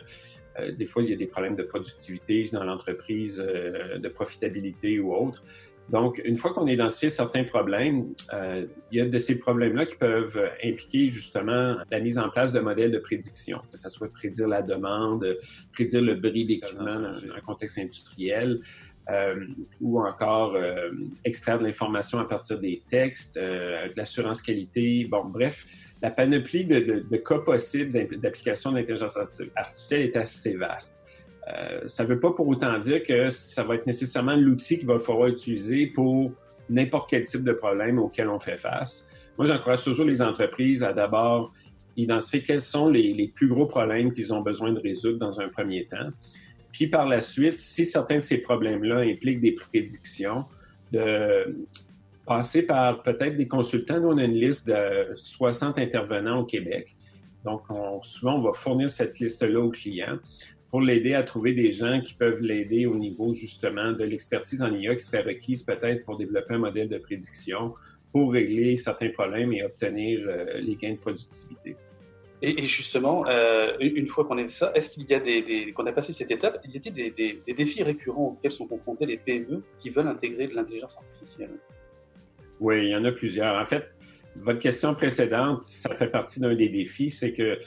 euh, des fois, il y a des problèmes de productivité dans l'entreprise, euh, de profitabilité ou autre. Donc, une fois qu'on a identifié certains problèmes, euh, il y a de ces problèmes-là qui peuvent impliquer justement la mise en place de modèles de prédiction, que ce soit prédire la demande, prédire le bris d'équipement dans un contexte industriel, euh, ou encore euh, extraire de l'information à partir des textes, euh, de l'assurance qualité. Bon, bref, la panoplie de, de- de cas possibles d'application de l'intelligence arti- artificielle est assez vaste. Euh, ça ne veut pas pour autant dire que ça va être nécessairement l'outil qu'il va falloir utiliser pour n'importe quel type de problème auquel on fait face. Moi, j'encourage toujours les entreprises à d'abord identifier quels sont les, plus gros problèmes qu'ils ont besoin de résoudre dans un premier temps. Puis par la suite, si certains de ces problèmes-là impliquent des prédictions, de passer par peut-être des consultants. Nous, on a une liste de 60 intervenants au Québec. Donc, on- souvent, on va fournir cette liste-là aux clients pour l'aider à trouver des gens qui peuvent l'aider au niveau justement de l'expertise en IA qui serait requise peut-être pour développer un modèle de prédiction pour régler certains problèmes et obtenir euh, les gains de productivité. Et, et justement, euh, une fois qu'on a ça, est-ce qu'il y a des, des- qu'on a passé cette étape, il y a-t-il des, des- des défis récurrents auxquels sont confrontés les PME qui veulent intégrer de l'intelligence artificielle? Oui, il y en a plusieurs. En fait, votre question précédente, ça fait partie d'un des défis, c'est que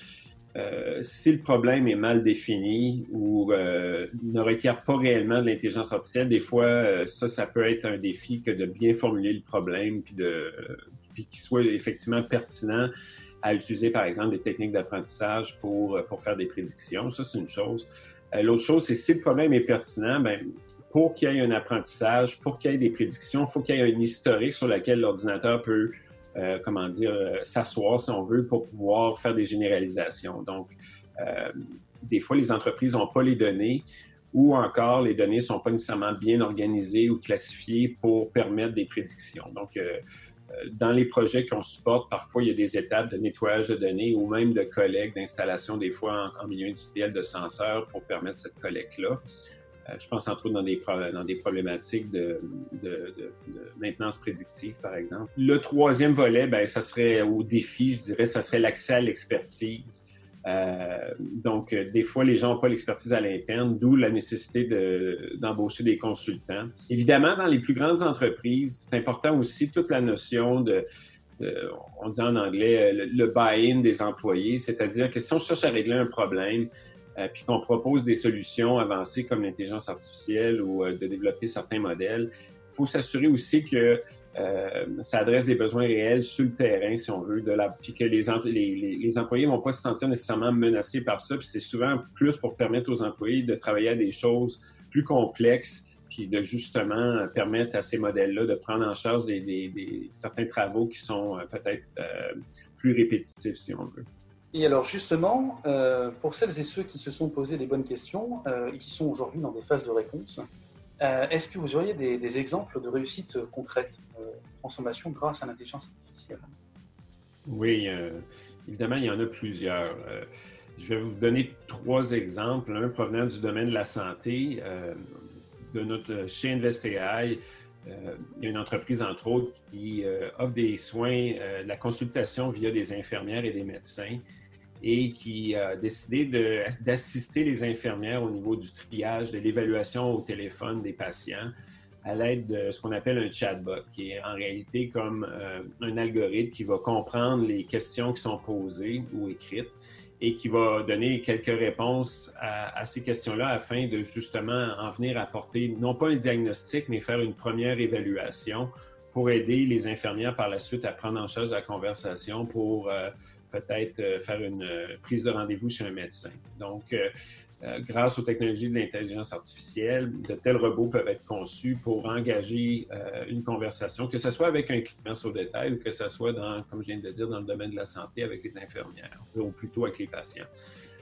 euh, si le problème est mal défini ou euh, ne requiert pas réellement de l'intelligence artificielle, des fois, euh, ça, ça peut être un défi que de bien formuler le problème puis qu'il soit effectivement pertinent à utiliser, par exemple, des techniques d'apprentissage pour, euh, faire des prédictions. Ça, c'est une chose. L'autre chose, c'est si le problème est pertinent, ben, pour qu'il y ait un apprentissage, pour qu'il y ait des prédictions, il faut qu'il y ait un historique sur lequel l'ordinateur peut, euh, comment dire, euh, s'asseoir, si on veut, pour pouvoir faire des généralisations. Donc, euh, des fois, les entreprises n'ont pas les données ou encore les données ne sont pas nécessairement bien organisées ou classifiées pour permettre des prédictions. Donc, dans les projets qu'on supporte, parfois, il y a des étapes de nettoyage de données ou même de collecte, d'installation, des fois en, en milieu industriel de senseurs pour permettre cette collecte-là. Euh, je pense entre autres dans des, problématiques de, maintenance prédictive, par exemple. Le troisième volet, ben, ça serait au défi, je dirais, ça serait l'accès à l'expertise. Euh, donc, euh, des fois, les gens n'ont pas l'expertise à l'interne, d'où la nécessité de- d'embaucher des consultants. Évidemment, dans les plus grandes entreprises, c'est important aussi toute la notion de, on dit en anglais, le, buy-in des employés, c'est-à-dire que si on cherche à régler un problème, puis qu'on propose des solutions avancées comme l'intelligence artificielle ou euh, de développer certains modèles, il faut s'assurer aussi que euh, ça adresse des besoins réels sur le terrain, si on veut, de la, puis que les, les, les employés ne vont pas se sentir nécessairement menacés par ça. Puis c'est souvent plus pour permettre aux employés de travailler à des choses plus complexes, puis de justement permettre à ces modèles-là de prendre en charge des, des, des- certains travaux qui sont euh, peut-être euh, plus répétitifs, si on veut. Et alors justement, euh, pour celles et ceux qui se sont posé les bonnes questions euh, et qui sont aujourd'hui dans des phases de réponse, euh, est-ce que vous auriez des, exemples de réussite concrète, euh, transformation grâce à l'intelligence artificielle? Oui, évidemment, il y en a plusieurs. Je vais vous donner trois exemples. Un provenant du domaine de la santé. de notre, chez InvestAI, il y a une entreprise, entre autres, qui offre des soins, la consultation via des infirmières et des médecins et qui a décidé d'assister les infirmières au niveau du triage, de l'évaluation au téléphone des patients à l'aide de ce qu'on appelle un chatbot, qui est en réalité comme euh, un algorithme qui va comprendre les questions qui sont posées ou écrites et qui va donner quelques réponses à, à ces questions-là afin de justement en venir apporter non pas un diagnostic, mais faire une première évaluation pour aider les infirmières par la suite à prendre en charge la conversation pour euh, peut-être euh, faire une euh, prise de rendez-vous chez un médecin. Donc, euh, grâce aux technologies de l'intelligence artificielle, de tels robots peuvent être conçus pour engager une conversation, que ce soit avec un client sur détail ou que ce soit, dans, comme je viens de le dire, dans le domaine de la santé avec les infirmières ou plutôt avec les patients.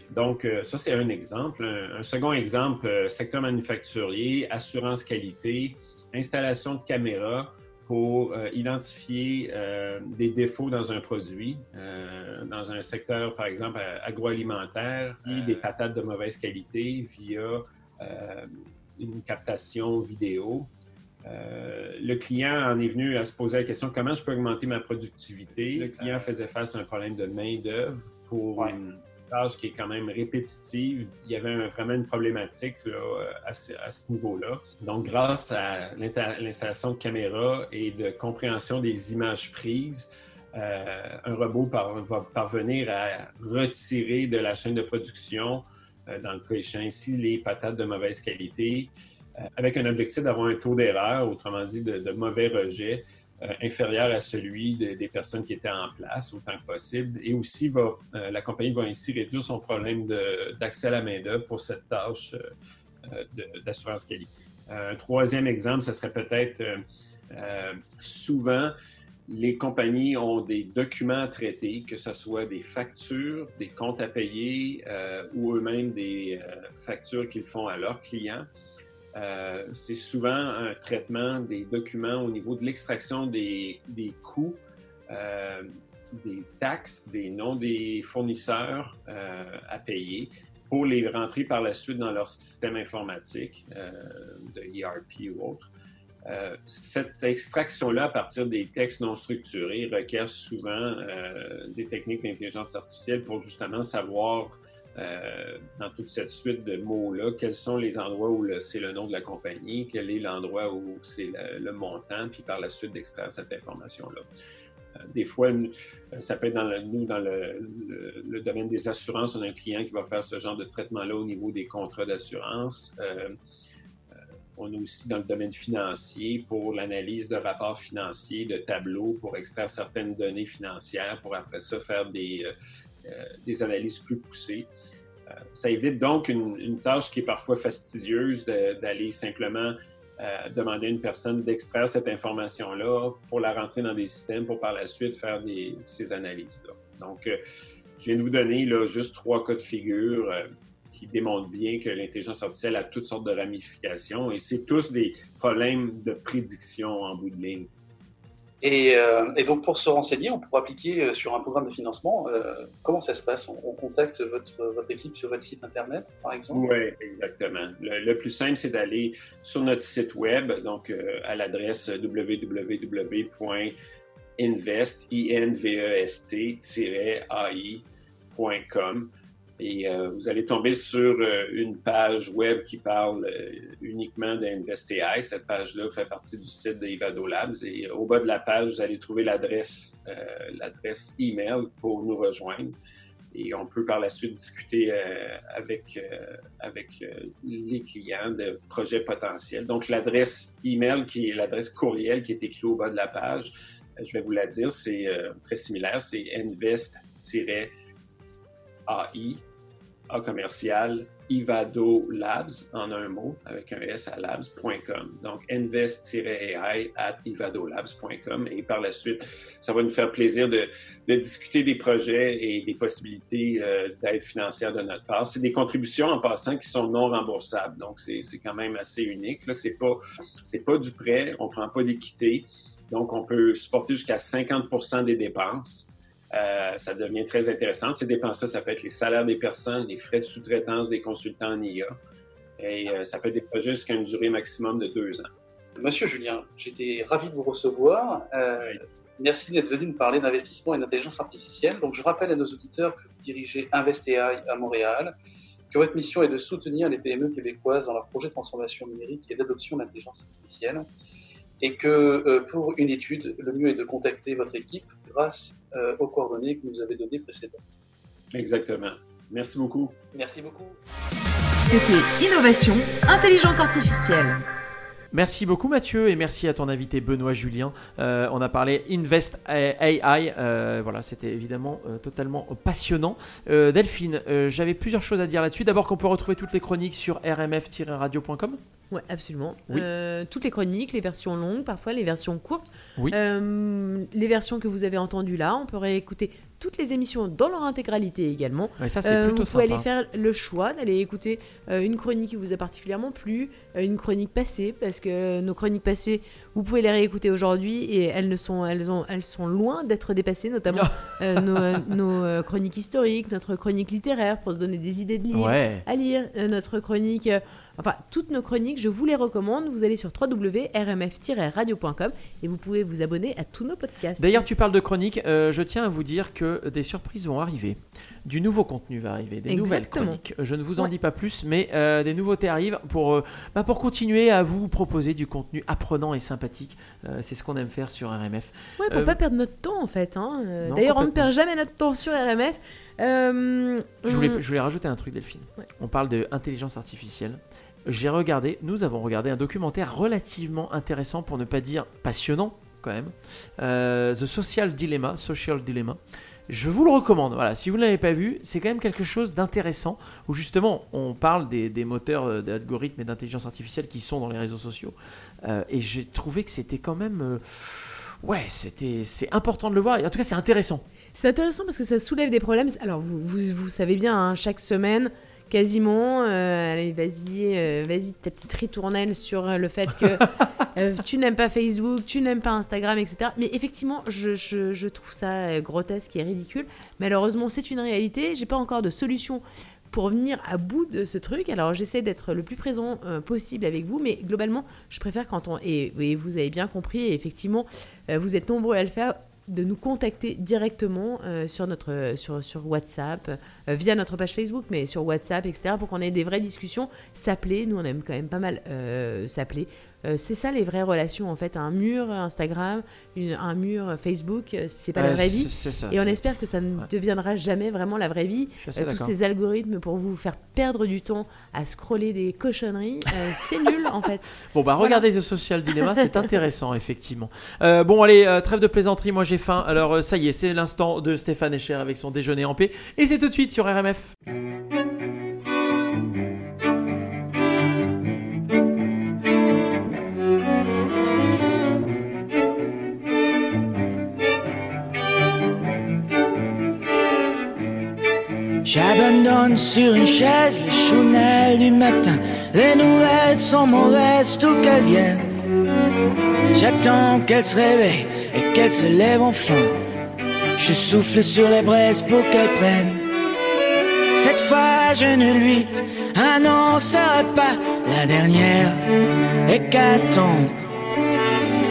Donc, ça, c'est un exemple. Un, second exemple, secteur manufacturier, assurance qualité, installation de caméras pour euh, identifier euh, des défauts dans un produit, euh, dans un secteur, par exemple, agroalimentaire, et des patates de mauvaise qualité via une captation vidéo. Le client en est venu à se poser la question comment je peux augmenter ma productivité? Le client faisait face à un problème de main-d'œuvre pour une qui est quand même répétitive. Il y avait vraiment une problématique à ce, niveau-là. Donc, grâce à l'installation de caméras et de compréhension des images prises, euh, un robot va parvenir à retirer de la chaîne de production, euh, dans le cas échéant ici, les patates de mauvaise qualité, euh, avec un objectif d'avoir un taux d'erreur, autrement dit de, de mauvais rejet, euh, inférieur à celui de- des personnes qui étaient en place autant que possible. Et aussi, va, euh, la compagnie va ainsi réduire son problème d'accès à la main-d'œuvre pour cette tâche euh, euh, d'assurance qualité. Un troisième exemple, ce serait peut-être souvent, les compagnies ont des documents à traiter, que ce soit des factures, des comptes à payer ou eux-mêmes des factures qu'ils font à leurs clients. Euh, c'est souvent un traitement des documents au niveau de l'extraction des, coûts, euh, des taxes, des noms des fournisseurs euh, à payer pour les rentrer par la suite dans leur système informatique de ERP ou autre. Cette extraction-là, à partir des textes non structurés, requiert souvent des techniques d'intelligence artificielle pour justement savoir euh, dans toute cette suite de mots-là, quels sont les endroits où c'est le nom de la compagnie, quel est l'endroit où c'est le, montant, puis par la suite d'extraire cette information-là. Euh, Des fois, euh, ça peut être dans le, nous, dans le, domaine des assurances, on a un client qui va faire ce genre de traitement-là au niveau des contrats d'assurance. On est aussi dans le domaine financier pour l'analyse de rapports financiers, de tableaux, pour extraire certaines données financières, pour après ça faire des, des analyses plus poussées. Euh, ça évite donc une, tâche qui est parfois fastidieuse d'aller simplement euh, demander à une personne d'extraire cette information-là pour la rentrer dans des systèmes pour par la suite faire ces analyses-là. Donc, euh, je viens de vous donner juste trois cas de figure euh, qui démontrent bien que l'intelligence artificielle a toutes sortes de ramifications et c'est tous des problèmes de prédiction en bout de ligne. Et, euh, et donc, pour se renseigner, on pourra appliquer euh, sur un programme de financement. euh, comment ça se passe? On, on contacte votre, équipe sur votre site Internet, par exemple? Oui, exactement. Le, plus simple, c'est d'aller sur notre site web, donc à l'adresse www.invest, invest-ai.com. Et euh, vous allez tomber sur euh, une page web qui parle euh, uniquement d'InvestAI. Cette page-là fait partie du site de Ivado Labs. Et au bas de la page, vous allez trouver l'adresse, euh, l'adresse email pour nous rejoindre. Et on peut par la suite discuter euh, avec, euh, avec euh, les clients de projets potentiels. Donc, l'adresse email, qui est l'adresse courriel qui est écrite au bas de la page, euh, je vais vous la dire, c'est euh, très similaire, c'est invest-ai, A commercial, Ivado Labs, en un mot, avec un S à labs.com. Donc, invest-ai at ivadolabs.com. Et par la suite, ça va nous faire plaisir de, discuter des projets et des possibilités euh, d'aide financière de notre part. C'est des contributions en passant qui sont non remboursables. Donc, c'est quand même assez unique. Là, c'est pas, pas du prêt. On prend pas d'équité. Donc, on peut supporter jusqu'à 50 des dépenses. Euh, ça devient très intéressant. Ces dépenses-là, ça peut être les salaires des personnes, les frais de sous-traitance des consultants en IA. Et euh, ça peut être des projets jusqu'à une durée maximum de deux ans. Monsieur Julien, j'étais ravi de vous recevoir. Euh, Merci d'être venu nous parler d'investissement et d'intelligence artificielle. Donc, je rappelle à nos auditeurs que vous dirigez InvestAI à Montréal, que votre mission est de soutenir les PME québécoises dans leur projet de transformation numérique et d'adoption d'intelligence artificielle. Et que pour une étude, le mieux est de contacter votre équipe grâce euh, aux coordonnées que vous avez données précédemment. Exactement. Merci beaucoup. Merci beaucoup. C'était Innovation, Intelligence Artificielle. Merci beaucoup Mathieu et merci à ton invité Benoît Julien. Euh, on a parlé Invest AI. euh, voilà, c'était évidemment euh, totalement passionnant. Euh, Delphine, euh, j'avais plusieurs choses à dire là-dessus. D'abord qu'on peut retrouver toutes les chroniques sur rmf-radio.com. Ouais, absolument. Oui. Euh, toutes les chroniques, les versions longues, parfois les versions courtes, Oui. Euh, les versions que vous avez entendues là, on peut réécouter toutes les émissions dans leur intégralité également. Ouais, ça, c'est Euh, plutôt vous pouvez sympa. aller faire le choix d'aller écouter euh, une chronique qui vous a particulièrement plu, une chronique passée, parce que nos chroniques passées, vous pouvez les réécouter aujourd'hui et elles, ne sont, elles, ont, elles sont loin d'être dépassées, notamment euh, nos, euh, nos, euh, chroniques historiques, notre chronique littéraire pour se donner des idées de livres Ouais. à lire, notre chronique, euh, enfin toutes nos chroniques, je vous les recommande. Vous allez sur www.rmf-radio.com et vous pouvez vous abonner à tous nos podcasts. D'ailleurs, tu parles de chroniques. euh, je tiens à vous dire que des surprises vont arriver. Du nouveau contenu va arriver, des nouvelles chroniques. Je ne vous en Ouais. dis pas plus, mais euh, des nouveautés arrivent pour, euh, bah, pour continuer à vous proposer du contenu apprenant et sympathique. Euh, c'est ce qu'on aime faire sur RMF. Ouais, pour Euh, pas perdre notre temps en fait. hein. Euh, D'ailleurs, on ne perd jamais notre temps sur RMF. Euh, Je voulais, on- je voulais rajouter un truc, Delphine. Ouais. On parle d'intelligence artificielle. J'ai regardé, nous avons regardé un documentaire relativement intéressant, pour ne pas dire passionnant quand même. Euh, The Social Dilemma, Social Dilemma. Je vous le recommande. Voilà, si vous ne l'avez pas vu, c'est quand même quelque chose d'intéressant où justement on parle des, des moteurs euh, d'algorithmes et d'intelligence artificielle qui sont dans les réseaux sociaux. Euh, et j'ai trouvé que c'était quand même, euh, ouais, c'était, c'est important de le voir. Et en tout cas, c'est intéressant. C'est intéressant parce que ça soulève des problèmes. Alors, vous, vous, vous savez bien, hein, chaque semaine, quasiment, euh, allez, vas-y, euh, vas-y, ta petite ritournelle sur le fait que euh, tu n'aimes pas Facebook, tu n'aimes pas Instagram, etc. Mais effectivement, je, trouve ça euh, grotesque et ridicule. Malheureusement, c'est une réalité. J'ai pas encore de solution pour venir à bout de ce truc. Alors, j'essaie d'être le plus présent euh, possible avec vous, mais globalement, je préfère quand on. Et, vous avez bien compris, et effectivement, vous êtes nombreux à le faire de nous contacter directement sur notre sur, WhatsApp via notre page Facebook mais sur WhatsApp etc pour qu'on ait des vraies discussions s'appeler nous on aime quand même pas mal s'appeler Euh, c'est ça les vraies relations en fait un mur Instagram une- un mur Facebook euh, c'est pas Ouais, la vraie c'est- vie ça, et on espère que ça ne deviendra jamais vraiment la vraie vie Euh, tous ces algorithmes pour vous faire perdre du temps à scroller des cochonneries euh, c'est nul en fait Bon bah regardez The Social Dilemma, c'est intéressant effectivement. Euh, bon allez, euh, trêve de plaisanterie, moi j'ai faim. Alors euh, ça y est, c'est l'instant de Stéphane Echer avec son déjeuner en paix. Et c'est tout de suite sur RMF. J'abandonne sur une chaise les chounelles du matin. Les nouvelles sont mauvaises, tout qu'elles viennent. J'attends qu'elle se réveille et qu'elle se lève enfin. Je souffle sur les braises pour qu'elle prenne. Cette fois, je ne lui annoncerai pas la dernière hécatombe.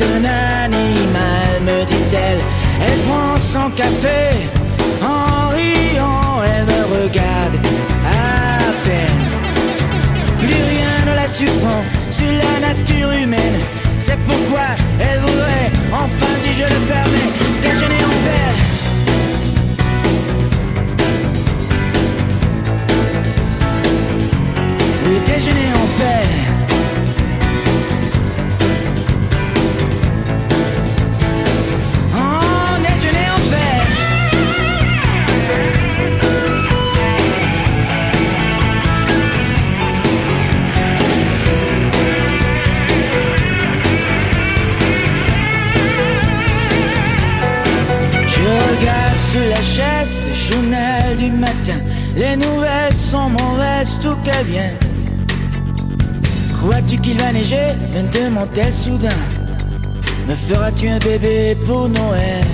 L'homme est un animal, me dit-elle. Elle prend son café en riant, elle me regarde à peine. Plus rien ne la surprend sur la nature humaine. C'est pourquoi elle voudrait, enfin si je le permets, déjeuner en paix. Les nouvelles sont mauvaises, tout qu'elles viennent. Crois-tu qu'il va neiger? Me demande-t-elle soudain. Me feras-tu un bébé pour Noël?